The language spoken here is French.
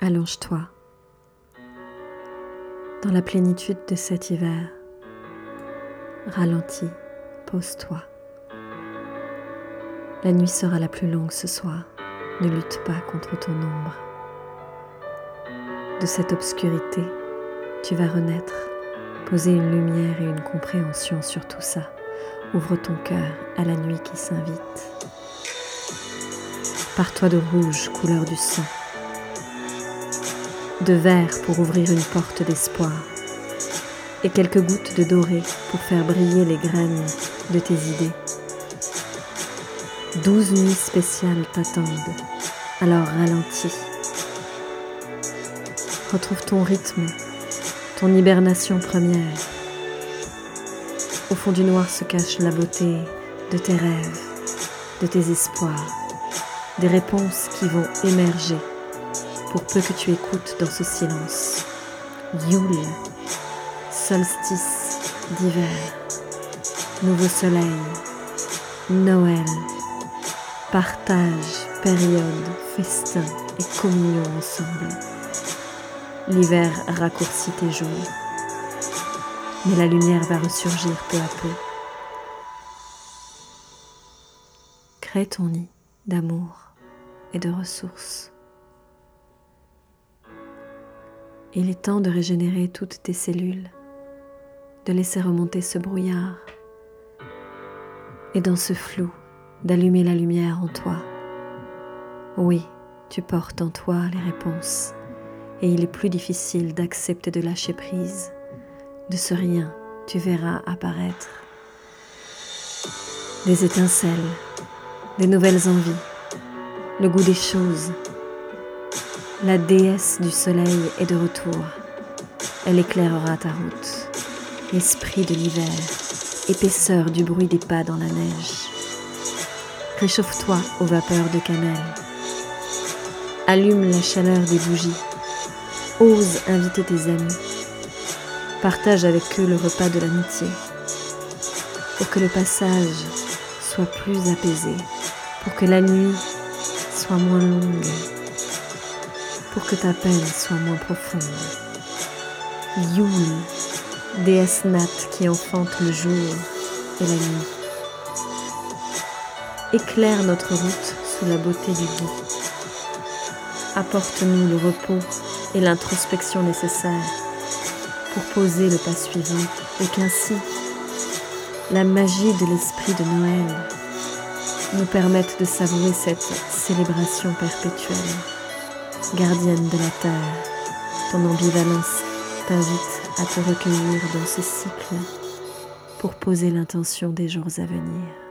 Allonge-toi. Dans la plénitude de cet hiver, ralentis, pose-toi. La nuit sera la plus longue ce soir. Ne lutte pas contre ton ombre. De cette obscurité, tu vas renaître, poser une lumière et une compréhension sur tout ça. Ouvre ton cœur à la nuit qui s'invite. Pars-toi de rouge, couleur du sang, de vert pour ouvrir une porte d'espoir, et quelques gouttes de doré pour faire briller les graines de tes idées. Douze nuits spéciales t'attendent, alors ralentis. Retrouve ton rythme, ton hibernation première. Au fond du noir se cache la beauté de tes rêves, de tes espoirs, des réponses qui vont émerger pour peu que tu écoutes dans ce silence. Yule, solstice d'hiver, nouveau soleil, Noël, partage, période, festin et communion ensemble. L'hiver raccourcit tes jours, mais la lumière va ressurgir peu à peu. Crée ton nid d'amour et de ressources. Il est temps de régénérer toutes tes cellules, de laisser remonter ce brouillard et dans ce flou, d'allumer la lumière en toi. Oui, tu portes en toi les réponses et il est plus difficile d'accepter de lâcher prise. De ce rien, tu verras apparaître des étincelles, des nouvelles envies, le goût des choses, la déesse du soleil est de retour. Elle éclairera ta route. Esprit de l'hiver, épaisseur du bruit des pas dans la neige. Réchauffe-toi aux vapeurs de cannelle. Allume la chaleur des bougies. Ose inviter tes amis. Partage avec eux le repas de l'amitié. Pour que le passage soit plus apaisé. Pour que la nuit soit moins longue que ta peine soit moins profonde. Yule, déesse nat qui enfante le jour et la nuit. Éclaire notre route sous la beauté du goût. Apporte-nous le repos et l'introspection nécessaires pour poser le pas suivant et qu'ainsi la magie de l'esprit de Noël nous permette de savourer cette célébration perpétuelle gardienne de la terre, ton ambivalence t'invite à te recueillir dans ce cycle pour poser l'intention des jours à venir.